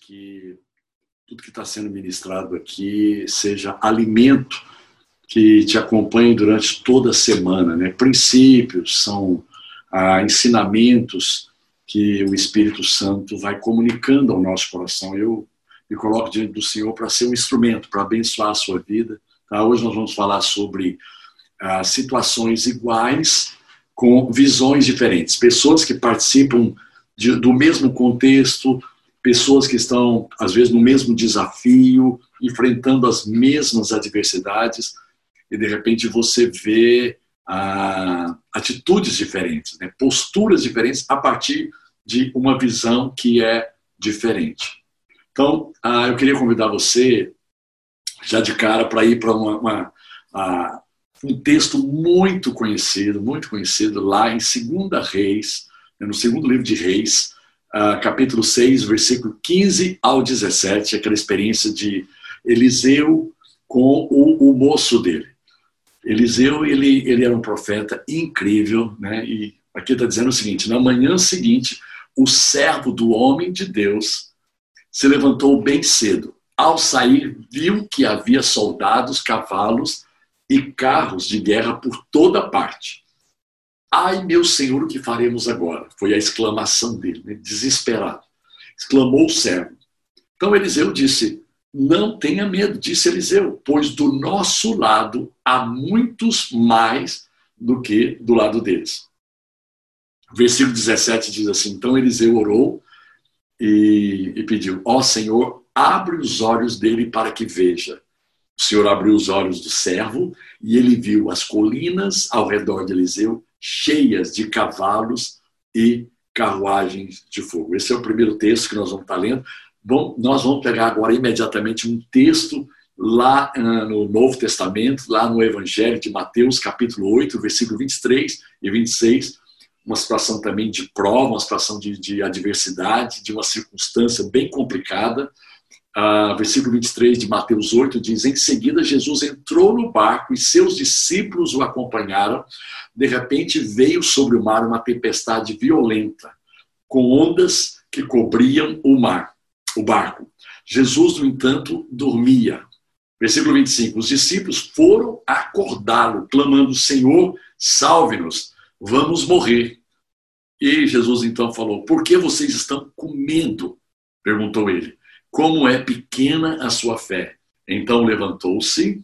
que tudo que está sendo ministrado aqui seja alimento que te acompanhe durante toda a semana, né? Princípios são ah, ensinamentos que o Espírito Santo vai comunicando ao nosso coração. Eu me coloco diante do Senhor para ser um instrumento, para abençoar a sua vida. Tá? Hoje nós vamos falar sobre ah, situações iguais com visões diferentes. Pessoas que participam de, do mesmo contexto, pessoas que estão, às vezes, no mesmo desafio, enfrentando as mesmas adversidades, e de repente você vê ah, atitudes diferentes, né? posturas diferentes a partir de uma visão que é diferente. Então, ah, eu queria convidar você, já de cara, para ir para uma, uma ah, um texto muito conhecido, muito conhecido lá em 2 Reis, né, no segundo livro de Reis, uh, capítulo 6, versículo 15 ao 17, aquela experiência de Eliseu com o, o moço dele. Eliseu, ele, ele era um profeta incrível, né? E aqui está dizendo o seguinte: na manhã seguinte, o servo do homem de Deus se levantou bem cedo. Ao sair, viu que havia soldados, cavalos e carros de guerra por toda parte. Ai, meu senhor, o que faremos agora? Foi a exclamação dele, né? desesperado. Exclamou o servo. Então Eliseu disse: Não tenha medo, disse Eliseu, pois do nosso lado há muitos mais do que do lado deles. Versículo 17 diz assim: Então Eliseu orou e, e pediu: Ó oh, Senhor, abre os olhos dele para que veja. O Senhor abriu os olhos do servo e ele viu as colinas ao redor de Eliseu cheias de cavalos e carruagens de fogo. Esse é o primeiro texto que nós vamos estar lendo. Bom, nós vamos pegar agora imediatamente um texto lá uh, no Novo Testamento, lá no Evangelho de Mateus, capítulo 8, versículo 23 e 26, uma situação também de prova, uma situação de, de adversidade, de uma circunstância bem complicada. Uh, versículo 23 de Mateus 8 diz: Em seguida, Jesus entrou no barco e seus discípulos o acompanharam. De repente, veio sobre o mar uma tempestade violenta, com ondas que cobriam o mar, o barco. Jesus, no entanto, dormia. Versículo 25: Os discípulos foram acordá-lo, clamando: Senhor, salve-nos, vamos morrer. E Jesus então falou: Por que vocês estão com medo? perguntou ele como é pequena a sua fé. Então levantou-se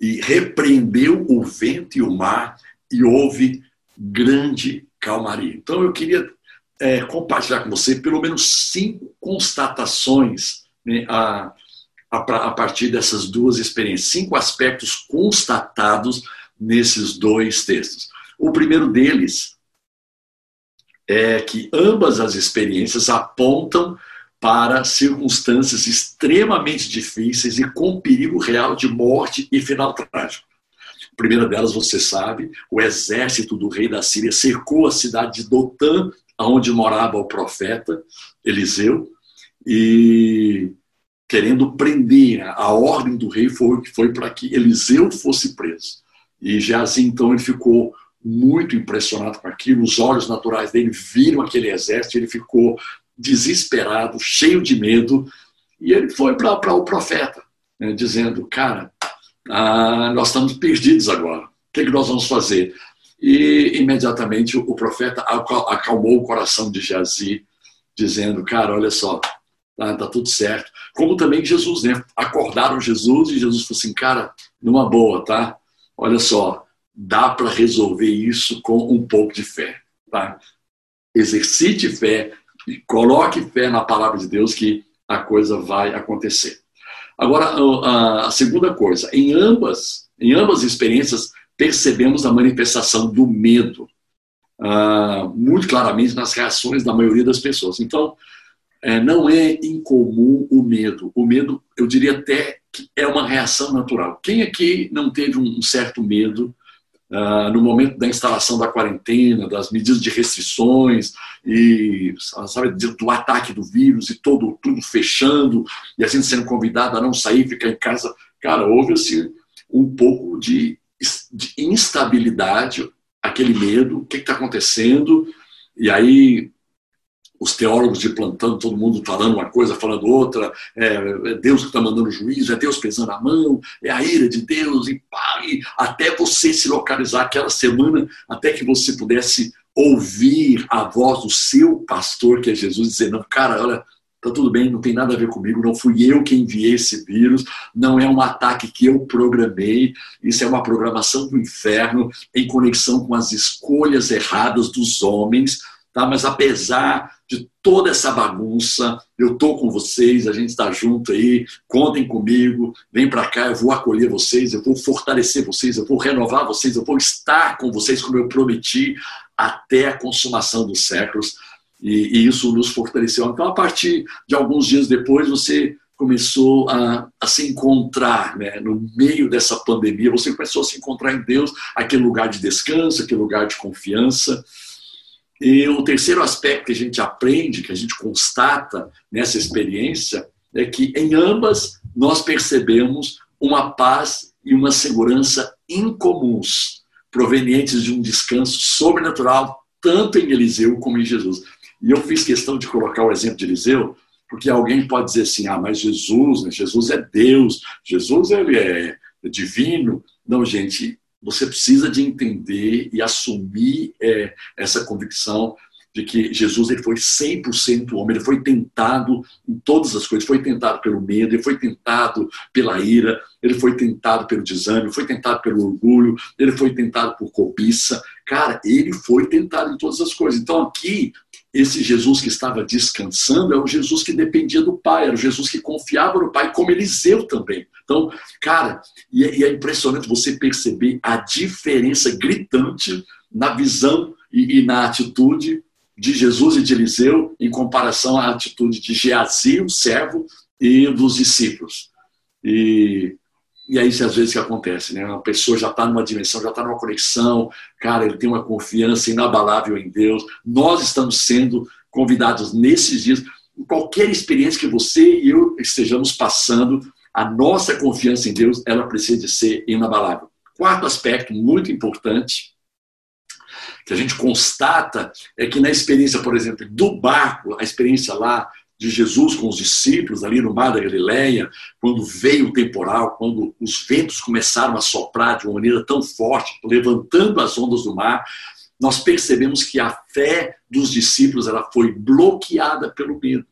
e repreendeu o vento e o mar, e houve grande calmaria. Então eu queria é, compartilhar com você pelo menos cinco constatações né, a, a, a partir dessas duas experiências, cinco aspectos constatados nesses dois textos. O primeiro deles é que ambas as experiências apontam para circunstâncias extremamente difíceis e com perigo real de morte e final trágico. A primeira delas, você sabe, o exército do rei da Síria cercou a cidade de Dotã, onde morava o profeta Eliseu, e querendo prender, a ordem do rei foi, foi para que Eliseu fosse preso. E já assim, então, ele ficou muito impressionado com aquilo, os olhos naturais dele viram aquele exército, ele ficou desesperado, cheio de medo, e ele foi para o profeta, né, dizendo: Cara, ah, nós estamos perdidos agora, o que, é que nós vamos fazer? E imediatamente o profeta acalmou o coração de Jazi, dizendo: Cara, olha só, tá, tá tudo certo. Como também Jesus, né? Acordaram Jesus e Jesus falou assim: Cara, numa boa, tá? Olha só, dá para resolver isso com um pouco de fé, tá? Exercite fé, e coloque fé na palavra de Deus que a coisa vai acontecer. Agora, a segunda coisa, em ambas, em ambas experiências, percebemos a manifestação do medo, uh, muito claramente nas reações da maioria das pessoas. Então, é, não é incomum o medo. O medo, eu diria até que é uma reação natural. Quem aqui não teve um certo medo Uh, no momento da instalação da quarentena, das medidas de restrições e sabe, do ataque do vírus e todo tudo fechando e a gente sendo convidado a não sair, ficar em casa, cara, houve assim um pouco de, de instabilidade, aquele medo, o que está acontecendo? E aí os teólogos de plantão, todo mundo falando uma coisa, falando outra, é, é Deus que está mandando juízo, é Deus pesando a mão, é a ira de Deus, e, pá, e até você se localizar aquela semana, até que você pudesse ouvir a voz do seu pastor, que é Jesus, dizer: Não, cara, olha, tá tudo bem, não tem nada a ver comigo, não fui eu que enviei esse vírus, não é um ataque que eu programei, isso é uma programação do inferno em conexão com as escolhas erradas dos homens Tá? Mas apesar de toda essa bagunça, eu estou com vocês, a gente está junto aí, contem comigo, vem para cá, eu vou acolher vocês, eu vou fortalecer vocês, eu vou renovar vocês, eu vou estar com vocês como eu prometi até a consumação dos séculos. E, e isso nos fortaleceu. Então, a partir de alguns dias depois, você começou a, a, se encontrar né, no meio dessa pandemia, você começou a se encontrar em Deus, aquele lugar de descanso, aquele lugar de confiança. E o terceiro aspecto que a gente aprende, que a gente constata nessa experiência, é que em ambas nós percebemos uma paz e uma segurança incomuns, provenientes de um descanso sobrenatural, tanto em Eliseu como em Jesus. E eu fiz questão de colocar o exemplo de Eliseu, porque alguém pode dizer assim: ah, mas Jesus, né? Jesus é Deus, Jesus ele é divino. Não, gente, você precisa de entender e assumir é, essa convicção de que Jesus ele foi 100% homem, ele foi tentado em todas as coisas, foi tentado pelo medo, ele foi tentado pela ira, ele foi tentado pelo desânimo, foi tentado pelo orgulho, ele foi tentado por cobiça. Cara, ele foi tentado em todas as coisas. Então aqui esse Jesus que estava descansando é o Jesus que dependia do Pai, era o Jesus que confiava no Pai, como Eliseu também. Então, cara, e é, é impressionante você perceber a diferença gritante na visão e, e, na atitude de Jesus e de Eliseu em comparação à atitude de Geazi, o servo, e dos discípulos. E e é isso às vezes que acontece, né? Uma pessoa já está numa dimensão, já está numa conexão, cara, ele tem uma confiança inabalável em Deus. Nós estamos sendo convidados nesses dias, em qualquer experiência que você e eu estejamos passando, a nossa confiança em Deus, ela precisa ser inabalável. Quarto aspecto muito importante que a gente constata é que na experiência, por exemplo, do barco, a experiência lá de Jesus com os discípulos ali no mar da Galileia, quando veio o temporal, quando os ventos começaram a soprar de uma maneira tão forte, levantando as ondas do mar, nós percebemos que a fé dos discípulos ela foi bloqueada pelo medo.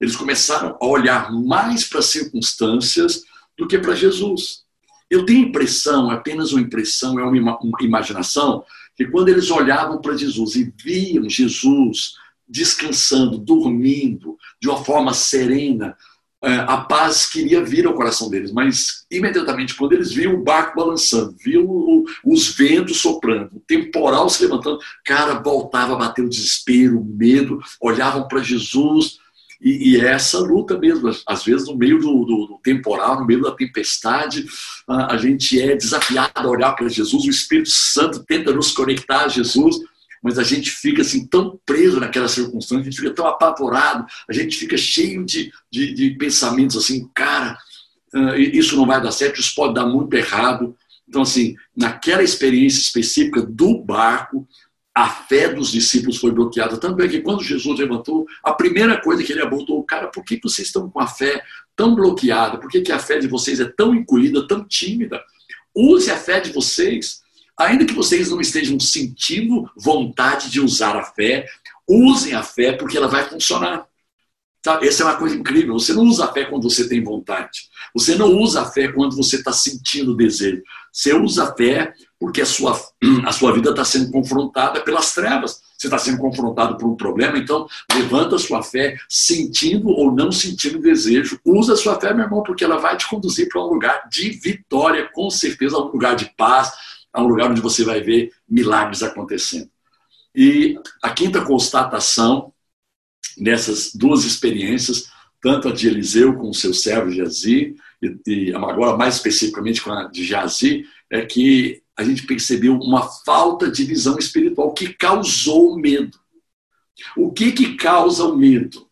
Eles começaram a olhar mais para as circunstâncias do que para Jesus. Eu tenho impressão, apenas uma impressão, é uma imaginação, que quando eles olhavam para Jesus e viam Jesus descansando, dormindo, de uma forma serena, é, a paz queria vir ao coração deles, mas imediatamente, quando eles viam o barco balançando, viam os ventos soprando, o temporal se levantando, cara, voltava a bater o desespero, o medo, olhavam para Jesus, e, e, é essa luta mesmo. Às vezes, no meio do, do, do temporal, no meio da tempestade, a, a gente é desafiado a olhar para Jesus, o Espírito Santo tenta nos conectar a Jesus, mas a gente fica assim tão preso naquela circunstância, a gente fica tão apavorado, a gente fica cheio de, de, de pensamentos assim, cara, isso não vai dar certo, isso pode dar muito errado. Então, assim, naquela experiência específica do barco, a fé dos discípulos foi bloqueada. Tanto é que quando Jesus levantou, a primeira coisa que ele abordou, cara, por que vocês estão com a fé tão bloqueada? Por que, que a fé de vocês é tão encolhida, tão tímida? Use a fé de vocês Ainda que vocês não estejam sentindo vontade de usar a fé, usem a fé porque ela vai funcionar. Tá? Essa é uma coisa incrível. Você não usa a fé quando você tem vontade. Você não usa a fé quando você está sentindo desejo. Você usa a fé porque a sua, a sua vida está sendo confrontada pelas trevas. Você está sendo confrontado por um problema, então levanta a sua fé, sentindo ou não sentindo desejo. Usa a sua fé, meu irmão, porque ela vai te conduzir para um lugar de vitória, com certeza, um lugar de paz, é um lugar onde você vai ver milagres acontecendo. E a quinta constatação nessas duas experiências, tanto a de Eliseu com o seu servo Jazi, e, e agora mais especificamente com a de Jazi, é que a gente percebeu uma falta de visão espiritual que causou o medo. O que, que causa o medo?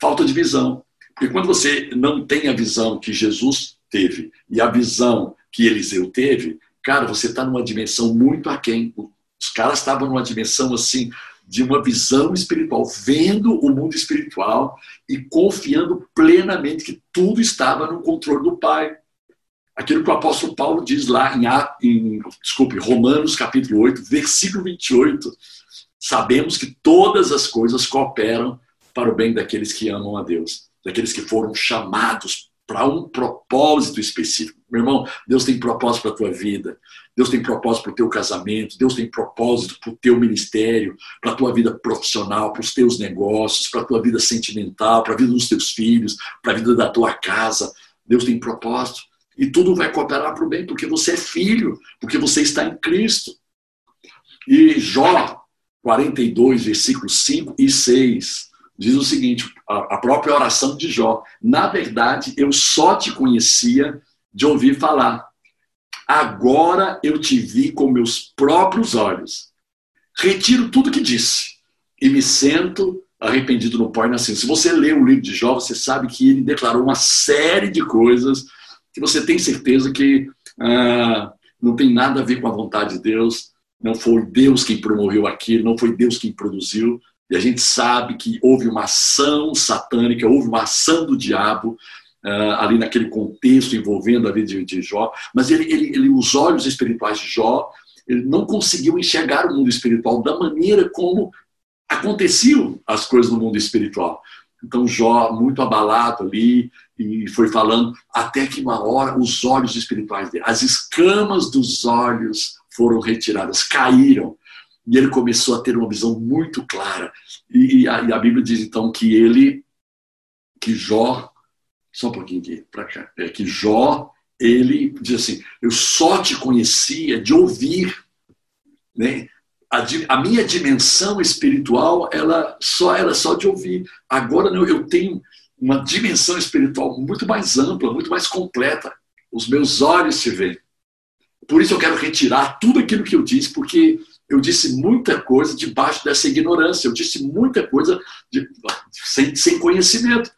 Falta de visão. Porque quando você não tem a visão que Jesus teve e a visão que Eliseu teve, Cara, você está numa dimensão muito aquém. Os caras estavam numa dimensão assim de uma visão espiritual, vendo o mundo espiritual e confiando plenamente que tudo estava no controle do Pai. Aquilo que o apóstolo Paulo diz lá em, em desculpe, Romanos capítulo 8, versículo 28, sabemos que todas as coisas cooperam para o bem daqueles que amam a Deus, daqueles que foram chamados para um propósito específico. Meu irmão, Deus tem propósito para a tua vida, Deus tem propósito para o teu casamento, Deus tem propósito para o teu ministério, para a tua vida profissional, para os teus negócios, para a tua vida sentimental, para a vida dos teus filhos, para a vida da tua casa. Deus tem propósito. E tudo vai cooperar para o bem, porque você é filho, porque você está em Cristo. E Jó 42, versículos 5 e 6 diz o seguinte: a própria oração de Jó. Na verdade, eu só te conhecia de ouvir falar. Agora eu te vi com meus próprios olhos. Retiro tudo que disse e me sento arrependido no pó e nascendo. Se você lê o livro de Jó, você sabe que ele declarou uma série de coisas que você tem certeza que ah, não tem nada a ver com a vontade de Deus, não foi Deus quem promoveu aquilo, não foi Deus quem produziu, e a gente sabe que houve uma ação satânica, houve uma ação do diabo uh, ali naquele contexto envolvendo a vida de, de Jó. Mas ele, ele, ele, os olhos espirituais de Jó, ele não conseguiu enxergar o mundo espiritual da maneira como aconteciam as coisas no mundo espiritual. Então Jó, muito abalado ali, e foi falando, até que uma hora os olhos espirituais dele, as escamas dos olhos foram retiradas, caíram. E ele começou a ter uma visão muito clara. E a, e a Bíblia diz então que ele, que Jó, só um pouquinho aqui, para cá, é que Jó, ele diz assim: Eu só te conhecia de ouvir. Né? A, a, minha dimensão espiritual, ela só era só de ouvir. Agora não, eu tenho uma dimensão espiritual muito mais ampla, muito mais completa. Os meus olhos te veem. Por isso eu quero retirar tudo aquilo que eu disse, porque eu disse muita coisa debaixo dessa ignorância, eu disse muita coisa de, sem, sem conhecimento.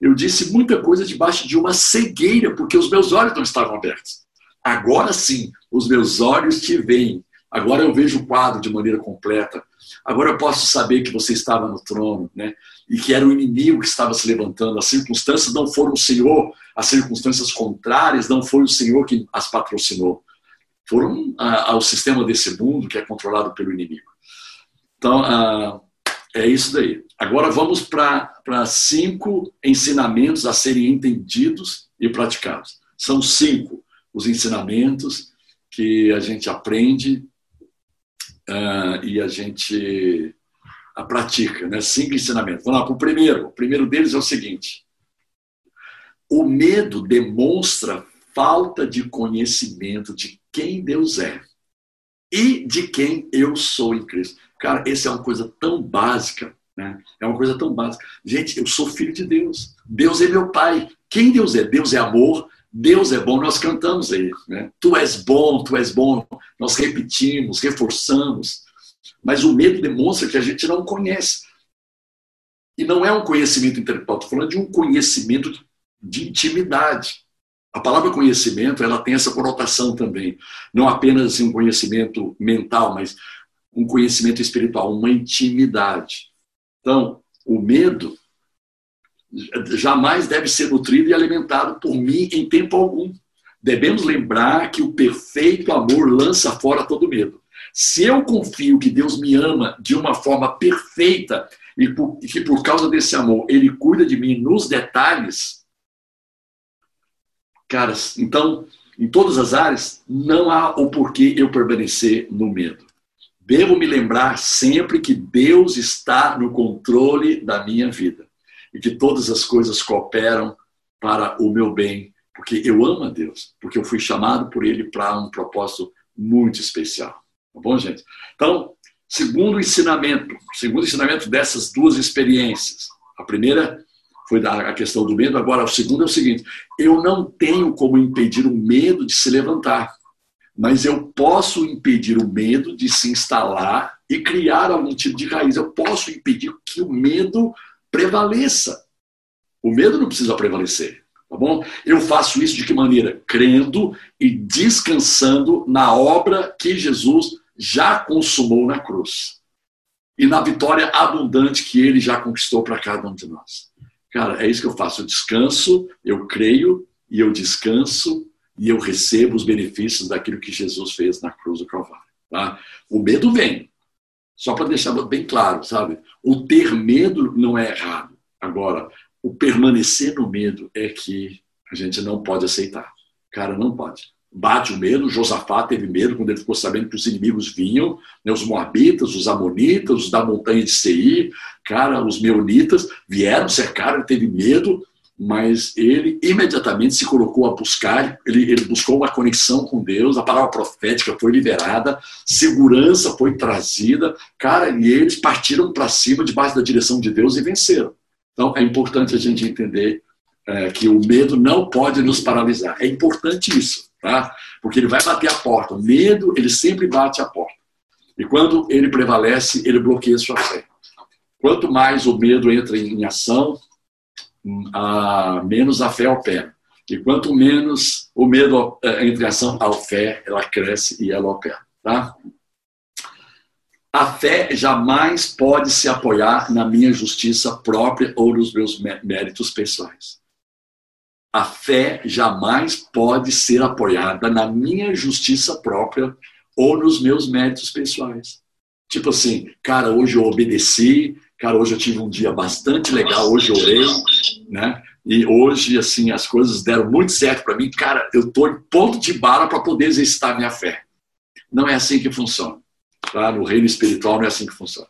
Eu disse muita coisa debaixo de uma cegueira, porque os meus olhos não estavam abertos. Agora sim, os meus olhos te veem. Agora eu vejo o quadro de maneira completa. Agora eu posso saber que você estava no trono, né? E que era o inimigo que estava se levantando. As circunstâncias não foram o Senhor, as circunstâncias contrárias não foi o Senhor que as patrocinou foram ao sistema desse mundo que é controlado pelo inimigo. Então, ah, é isso daí. Agora vamos para cinco ensinamentos a serem entendidos e praticados. São cinco os ensinamentos que a gente aprende uh, e a gente a pratica, né? Cinco ensinamentos. Vamos lá para o primeiro. O primeiro deles é o seguinte: o medo demonstra falta de conhecimento de quem Deus é e de quem eu sou em Cristo. Cara, essa é uma coisa tão básica, né? É uma coisa tão básica. Gente, eu sou filho de Deus. Deus é meu pai. Quem Deus é? Deus é amor. Deus é bom. Nós cantamos aí, né? Tu és bom, tu és bom. Nós repetimos, reforçamos. Mas o medo demonstra que a gente não conhece. E não é um conhecimento intelectual. Estou falando de um conhecimento de intimidade. A palavra conhecimento, ela tem essa conotação também. Não apenas um conhecimento mental, mas um conhecimento espiritual, uma intimidade. Então, o medo jamais deve ser nutrido e alimentado por mim em tempo algum. Devemos lembrar que o perfeito amor lança fora todo medo. Se eu confio que Deus me ama de uma forma perfeita e que por causa desse amor ele cuida de mim nos detalhes, Caras, então, em todas as áreas, não há o porquê eu permanecer no medo. Devo me lembrar sempre que Deus está no controle da minha vida e que todas as coisas cooperam para o meu bem, porque eu amo a Deus, porque eu fui chamado por Ele para um propósito muito especial. Tá bom, gente? Então, segundo ensinamento, segundo ensinamento dessas duas experiências. A primeira foi a questão do medo. Agora, o segundo é o seguinte: eu não tenho como impedir o medo de se levantar, mas eu posso impedir o medo de se instalar e criar algum tipo de raiz. Eu posso impedir que o medo prevaleça. O medo não precisa prevalecer, tá bom? Eu faço isso de que maneira? Crendo e descansando na obra que Jesus já consumou na cruz. e na vitória abundante que ele já conquistou para cada um de nós. Cara, é isso que eu faço. Eu descanso, eu creio e eu descanso e eu recebo os benefícios daquilo que Jesus fez na cruz do Calvário. Tá? O medo vem, só para deixar bem claro, sabe? O ter medo não é errado. Agora, o permanecer no medo é que a gente não pode aceitar. Cara, não pode. Bate o medo, Josafá teve medo quando ele ficou sabendo que os inimigos vinham, né, os moabitas, os amonitas, os da montanha de Seir, cara, os meunitas vieram, cercaram, ele teve medo, mas ele imediatamente se colocou a buscar, ele, ele, buscou uma conexão com Deus, a palavra profética foi liberada, segurança foi trazida, cara, e eles partiram para cima debaixo da direção de Deus e venceram. Então é importante a gente entender é, que o medo não pode nos paralisar. É importante isso, tá? Porque ele vai bater a porta. O medo, ele sempre bate a porta. E quando ele prevalece, ele bloqueia sua fé. Quanto mais o medo entra em ação, a, menos a fé opera. E quanto menos o medo é, entra em ação, a fé ela cresce e ela opera. Tá? A fé jamais pode se apoiar na minha justiça própria ou nos meus méritos pessoais. A fé jamais pode ser apoiada na minha justiça própria ou nos meus méritos pessoais. Tipo assim, cara, hoje eu obedeci, cara, hoje eu tive um dia bastante legal, hoje eu orei, né? E hoje, assim, as coisas deram muito certo para mim. Cara, eu estou em ponto de bala para poder exercitar minha fé. Não é assim que funciona. Tá? No reino espiritual não é assim que funciona.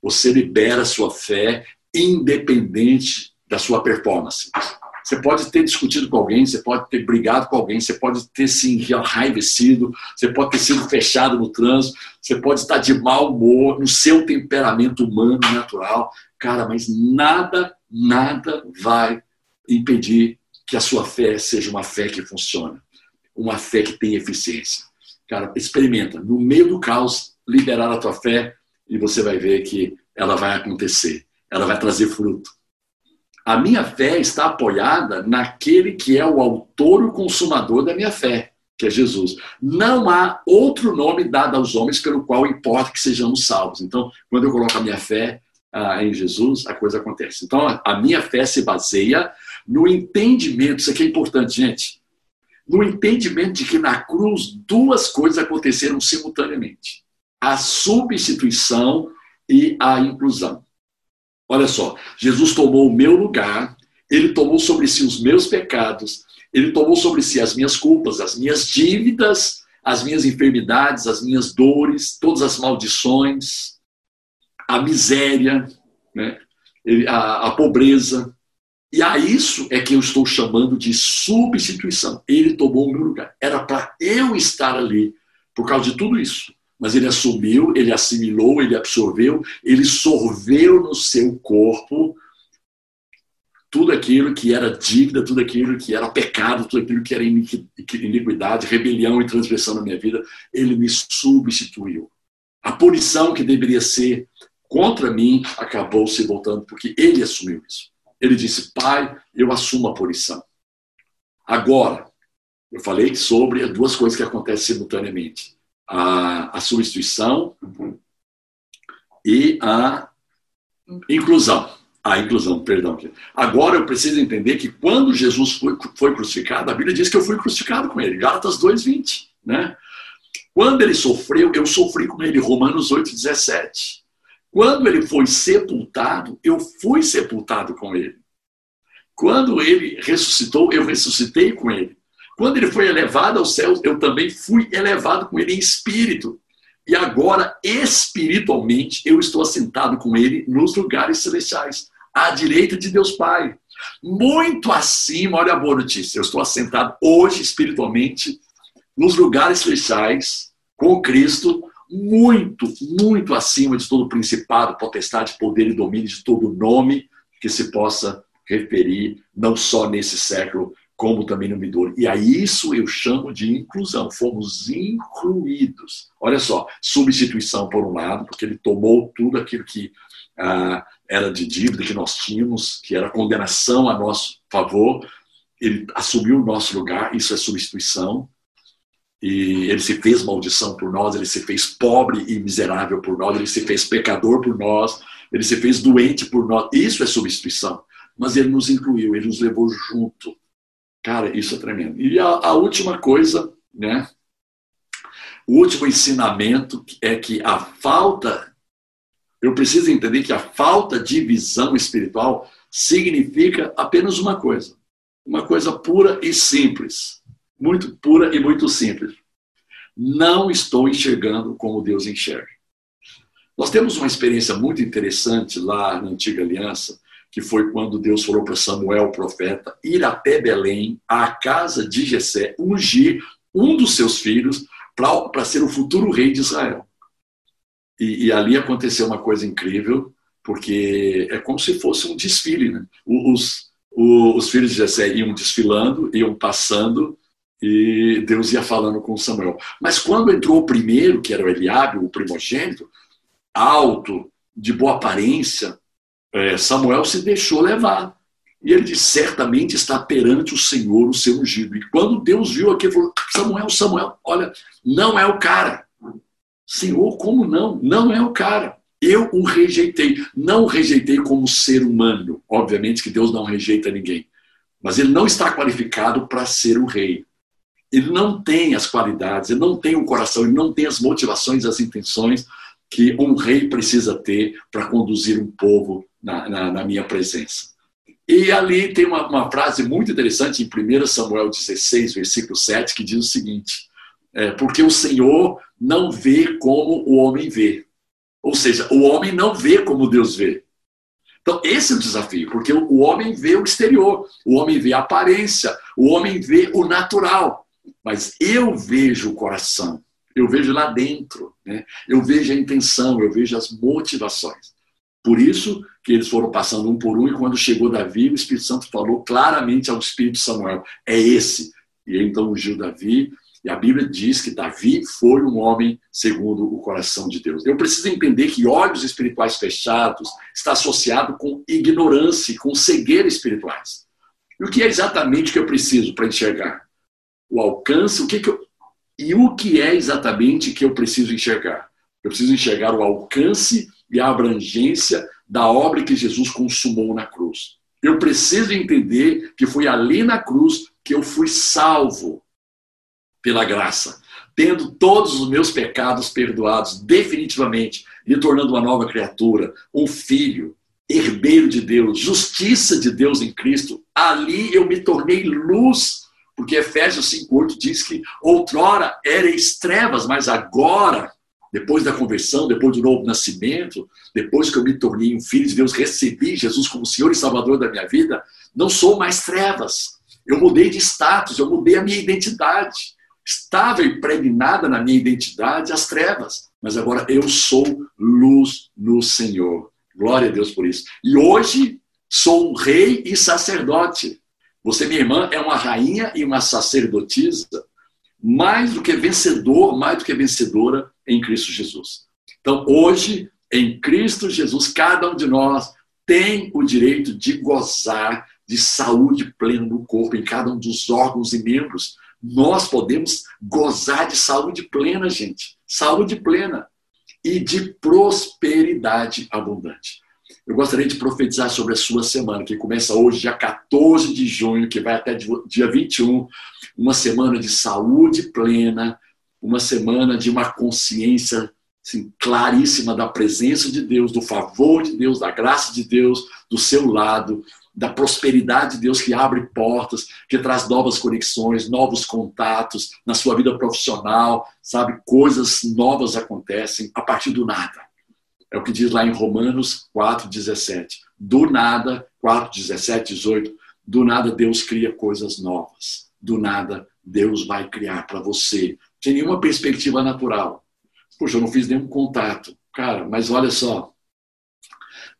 Você libera sua fé independente da sua performance. Você pode ter discutido com alguém, você pode ter brigado com alguém, você pode ter se enraivecido, você pode ter sido fechado no trânsito, você pode estar de mau humor, no seu temperamento humano natural. Cara, mas nada, nada vai impedir que a sua fé seja uma fé que funciona, uma fé que tem eficiência. Cara, experimenta. No meio do caos, liberar a tua fé e você vai ver que ela vai acontecer. Ela vai trazer fruto. A minha fé está apoiada naquele que é o autor e o consumador da minha fé, que é Jesus. Não há outro nome dado aos homens pelo qual importa que sejamos salvos. Então, quando eu coloco a minha fé ah, em Jesus, a coisa acontece. Então, a minha fé se baseia no entendimento, isso aqui é importante, gente, no entendimento de que na cruz duas coisas aconteceram simultaneamente: a substituição e a inclusão. Olha só, Jesus tomou o meu lugar, ele tomou sobre si os meus pecados, ele tomou sobre si as minhas culpas, as minhas dívidas, as minhas enfermidades, as minhas dores, todas as maldições, a miséria, né? a, a pobreza. E a isso é que eu estou chamando de substituição. Ele tomou o meu lugar. Era para eu estar ali por causa de tudo isso mas ele assumiu, ele assimilou, ele absorveu, ele sorveu no seu corpo tudo aquilo que era dívida, tudo aquilo que era pecado, tudo aquilo que era iniquidade, rebelião e transgressão na minha vida, ele me substituiu. A punição que deveria ser contra mim acabou se voltando porque ele assumiu isso. Ele disse: Pai, eu assumo a punição. Agora, eu falei sobre duas coisas que acontecem simultaneamente a, a substituição e a inclusão. A inclusão, perdão. Agora eu preciso entender que quando Jesus foi, foi crucificado, a Bíblia diz que eu fui crucificado com ele. Gálatas 2,20. Né? Quando ele sofreu, eu sofri com ele. Romanos 8,17. Quando ele foi sepultado, eu fui sepultado com ele. Quando ele ressuscitou, eu ressuscitei com ele. Quando ele foi elevado aos céus, eu também fui elevado com ele em espírito. E agora, espiritualmente, eu estou assentado com ele nos lugares celestiais, à direita de Deus Pai. Muito acima, olha a boa notícia, eu estou assentado hoje espiritualmente nos lugares celestiais com Cristo, muito, muito acima de todo principado, potestade, poder e domínio, de todo nome que se possa referir, não só nesse século, como também no Midori. E a isso eu chamo de inclusão. Fomos incluídos. Olha só, substituição por um lado, porque ele tomou tudo aquilo que ah, era de dívida que nós tínhamos, que era condenação a nosso favor, ele assumiu o nosso lugar, isso é substituição. e ele se fez maldição por nós, ele se fez pobre e miserável por nós, ele se fez pecador por nós, ele se fez doente por nós. Isso é substituição. Mas ele nos incluiu, ele nos levou junto. Cara, isso é tremendo. E a, a última coisa, né? O último ensinamento é que a falta, eu preciso entender que a falta de visão espiritual significa apenas uma coisa, uma coisa pura e simples, muito pura e muito simples. Não estou enxergando como Deus enxerga. Nós temos uma experiência muito interessante lá na Antiga Aliança, que foi quando Deus falou para Samuel, o profeta, ir até Belém, à casa de Jessé, ungir um dos seus filhos para ser o futuro rei de Israel. E, e, ali aconteceu uma coisa incrível, porque é como se fosse um desfile. Né? Os, os, os filhos de Jessé iam desfilando, iam passando, e Deus ia falando com Samuel. Mas quando entrou o primeiro, que era o Eliabe, o primogênito, alto, de boa aparência, Samuel se deixou levar. E ele disse: certamente está perante o Senhor o seu ungido. E quando Deus viu aquilo, falou: Samuel, Samuel, olha, não é o cara. Senhor, como não? Não é o cara. Eu o rejeitei. Não o rejeitei como ser humano. Obviamente que Deus não rejeita ninguém. Mas ele não está qualificado para ser o rei. Ele não tem as qualidades, ele não tem o coração, ele não tem as motivações, as intenções que um rei precisa ter para conduzir um povo na, na, na minha presença. E ali tem uma, uma, frase muito interessante em 1 Samuel 16, versículo 7, que diz o seguinte: é, Porque o Senhor não vê como o homem vê. Ou seja, o homem não vê como Deus vê. Então, esse é o desafio, porque o homem vê o exterior, o homem vê a aparência, o homem vê o natural. Mas eu vejo o coração, eu vejo lá dentro, né? eu vejo a intenção, eu vejo as motivações. Por isso que eles foram passando um por um, e quando chegou Davi, o Espírito Santo falou claramente ao Espírito Samuel: é esse. E então ungiu Davi, e a Bíblia diz que Davi foi um homem segundo o coração de Deus. Eu preciso entender que olhos espirituais fechados está associado com ignorância e com cegueira espirituais. E o que é exatamente que eu preciso para enxergar? O alcance, o que, que eu, e o que é exatamente que eu preciso enxergar? Eu preciso enxergar o alcance e a abrangência da obra que Jesus consumou na cruz. Eu preciso entender que foi ali na cruz que eu fui salvo pela graça, tendo todos os meus pecados perdoados definitivamente, me tornando uma nova criatura, um filho, herdeiro de Deus, justiça de Deus em Cristo. Ali eu me tornei luz, porque Efésios 5:8 diz que outrora erais trevas, mas agora depois da conversão, depois do novo nascimento, depois que eu me tornei um filho de Deus, recebi Jesus como Senhor e Salvador da minha vida, não sou mais trevas. Eu mudei de status, eu mudei a minha identidade. Estava impregnada na minha identidade as trevas, mas agora eu sou luz no Senhor. Glória a Deus por isso. E hoje sou um rei e sacerdote. Você, minha irmã, é uma rainha e uma sacerdotisa mais do que vencedor, mais do que vencedora em Cristo Jesus. Então, hoje, em Cristo Jesus, cada um de nós tem o direito de gozar de saúde plena no corpo, em cada um dos órgãos e membros. Nós podemos gozar de saúde plena, gente. Saúde plena. E de prosperidade abundante. Eu gostaria de profetizar sobre a sua semana, que começa hoje, dia 14 de junho, que vai até dia 21, uma semana de saúde plena, uma semana de uma consciência assim, claríssima da presença de Deus, do favor de Deus, da graça de Deus do seu lado, da prosperidade de Deus que abre portas, que traz novas conexões, novos contatos na sua vida profissional, sabe? Coisas novas acontecem a partir do nada. É o que diz lá em Romanos 4,17. Do nada, 4, 17, 18, do nada Deus cria coisas novas. Do nada Deus vai criar para você, sem nenhuma perspectiva natural. Poxa, eu não fiz nenhum contato. Cara, mas olha só.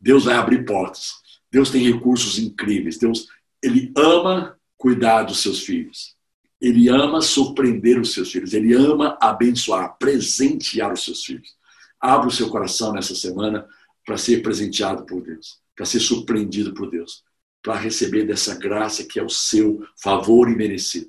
Deus vai abrir portas. Deus tem recursos incríveis. Deus, ele ama cuidar dos seus filhos. Ele ama surpreender os seus filhos. Ele ama abençoar, presentear os seus filhos. Abra o seu coração nessa semana para ser presenteado por Deus, para ser surpreendido por Deus, para receber dessa graça que é o seu favor imerecido.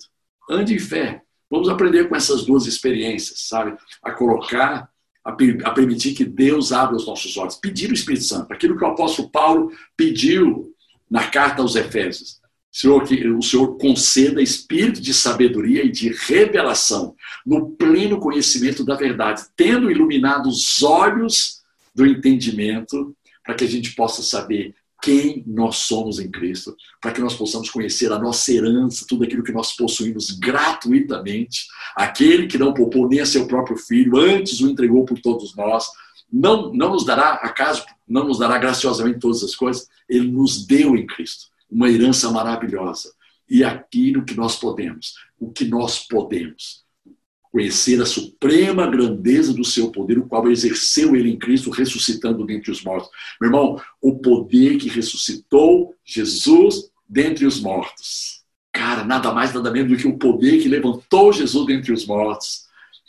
Ande em fé. Vamos aprender com essas duas experiências, sabe? A colocar, a, a permitir que Deus abra os nossos olhos. Pedir o Espírito Santo, aquilo que o apóstolo Paulo pediu na carta aos Efésios. Senhor, que o Senhor conceda espírito de sabedoria e de revelação no pleno conhecimento da verdade, tendo iluminado os olhos do entendimento, para que a gente possa saber quem nós somos em Cristo, para que nós possamos conhecer a nossa herança, tudo aquilo que nós possuímos gratuitamente, aquele que não poupou nem a seu próprio filho, antes o entregou por todos nós, não, não nos dará, acaso, não nos dará graciosamente todas as coisas, ele nos deu em Cristo uma herança maravilhosa. E aquilo que nós podemos, o que nós podemos, conhecer a suprema grandeza do seu poder, o qual exerceu ele em Cristo, ressuscitando dentre os mortos. Meu irmão, o poder que ressuscitou Jesus dentre os mortos. Cara, nada mais, nada menos do que o poder que levantou Jesus dentre os mortos.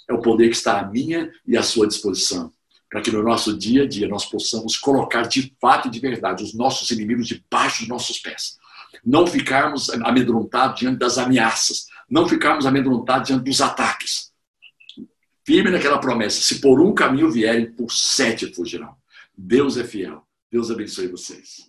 É o poder que está à minha e à sua disposição. Para que no nosso dia a dia nós possamos colocar de fato e de verdade os nossos inimigos debaixo dos nossos pés. Não ficarmos amedrontados diante das ameaças. Não ficarmos amedrontados diante dos ataques firme naquela promessa. Se por um caminho vierem, por sete fugirão. Deus é fiel. Deus abençoe vocês.